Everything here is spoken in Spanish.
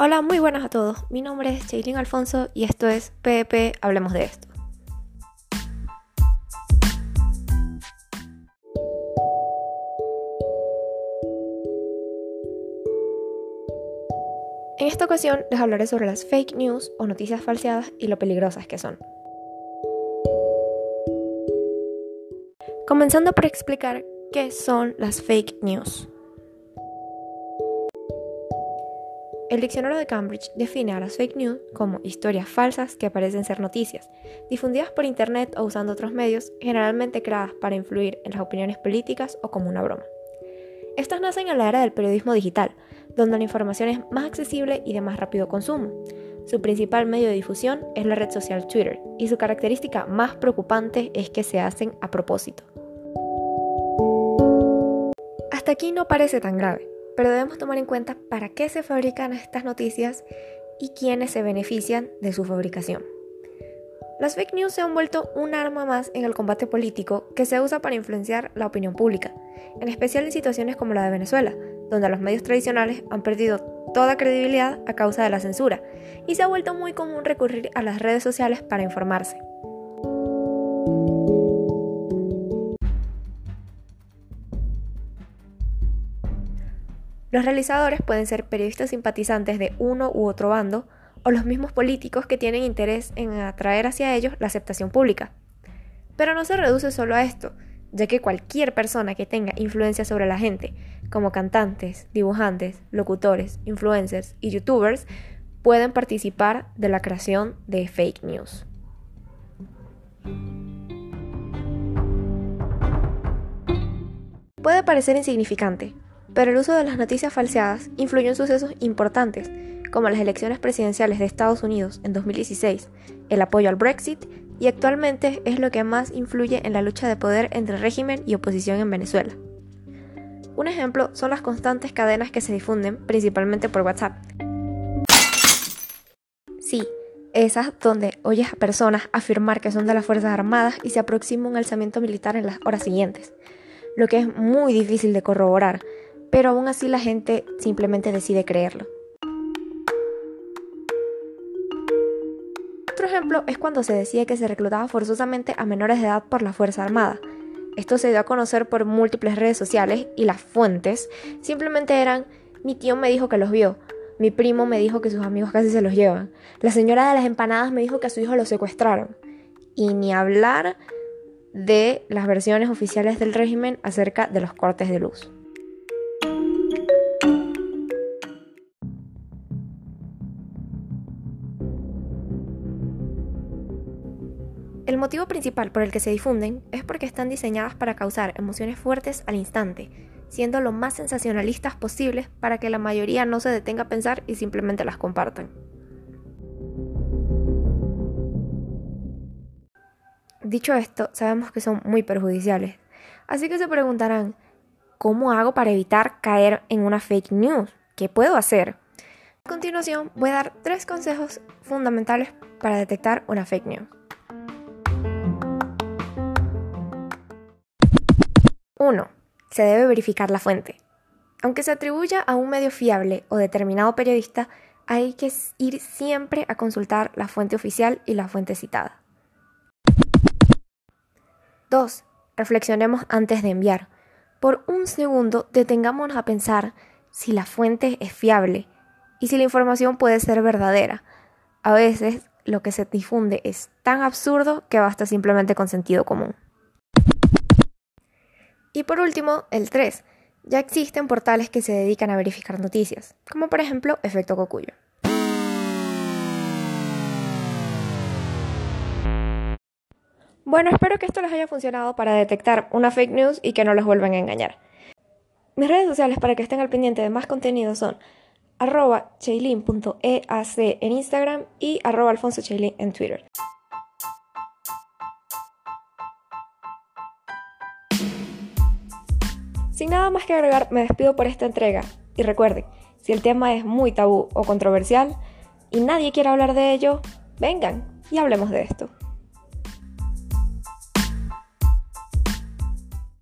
Hola, muy buenas a todos. Mi nombre es Chaylin Alfonso y esto es PP Hablemos de esto. En esta ocasión les hablaré sobre las fake news o noticias falseadas y lo peligrosas que son. Comenzando por explicar qué son las fake news. El diccionario de Cambridge define a las fake news como historias falsas que parecen ser noticias, difundidas por Internet o usando otros medios, generalmente creadas para influir en las opiniones políticas o como una broma. Estas nacen en la era del periodismo digital, donde la información es más accesible y de más rápido consumo. Su principal medio de difusión es la red social Twitter, y su característica más preocupante es que se hacen a propósito. Hasta aquí no parece tan grave, pero debemos tomar en cuenta para qué se fabrican estas noticias y quiénes se benefician de su fabricación. Las fake news se han vuelto un arma más en el combate político que se usa para influenciar la opinión pública, en especial en situaciones como la de Venezuela, donde los medios tradicionales han perdido toda credibilidad a causa de la censura, y se ha vuelto muy común recurrir a las redes sociales para informarse. Los realizadores pueden ser periodistas simpatizantes de uno u otro bando o los mismos políticos que tienen interés en atraer hacia ellos la aceptación pública. Pero no se reduce solo a esto, ya que cualquier persona que tenga influencia sobre la gente, como cantantes, dibujantes, locutores, influencers y youtubers, pueden participar de la creación de fake news. Puede parecer insignificante, pero el uso de las noticias falseadas influyó en sucesos importantes, como las elecciones presidenciales de Estados Unidos en 2016, el apoyo al Brexit y actualmente es lo que más influye en la lucha de poder entre régimen y oposición en Venezuela. Un ejemplo son las constantes cadenas que se difunden principalmente por WhatsApp. Sí, esas donde oyes a personas afirmar que son de las Fuerzas Armadas y se aproxima un alzamiento militar en las horas siguientes, lo que es muy difícil de corroborar, pero aún así la gente simplemente decide creerlo. Otro ejemplo es cuando se decía que se reclutaba forzosamente a menores de edad por la Fuerza Armada. Esto se dio a conocer por múltiples redes sociales y las fuentes simplemente eran mi tío me dijo que los vio, mi primo me dijo que sus amigos casi se los llevan, la señora de las empanadas me dijo que a su hijo lo secuestraron. Y ni hablar de las versiones oficiales del régimen acerca de los cortes de luz. El motivo principal por el que se difunden es porque están diseñadas para causar emociones fuertes al instante, siendo lo más sensacionalistas posibles para que la mayoría no se detenga a pensar y simplemente las compartan. Dicho esto, sabemos que son muy perjudiciales, así que se preguntarán, ¿cómo hago para evitar caer en una fake news? ¿Qué puedo hacer? A continuación, voy a dar tres consejos fundamentales para detectar una fake news. 1. Se debe verificar la fuente. Aunque se atribuya a un medio fiable o determinado periodista, hay que ir siempre a consultar la fuente oficial y la fuente citada. 2. Reflexionemos antes de enviar. Por un segundo detengámonos a pensar si la fuente es fiable y si la información puede ser verdadera. A veces lo que se difunde es tan absurdo que basta simplemente con sentido común. Y por último, el 3. Ya existen portales que se dedican a verificar noticias, como por ejemplo Efecto Cocuyo. Bueno, espero que esto les haya funcionado para detectar una fake news y que no los vuelvan a engañar. Mis redes sociales para que estén al pendiente de más contenido son arroba chaylin.eac en Instagram y arroba alfonso en Twitter. Sin nada más que agregar, me despido por esta entrega. Y recuerden, si el tema es muy tabú o controversial y nadie quiere hablar de ello, vengan y hablemos de esto.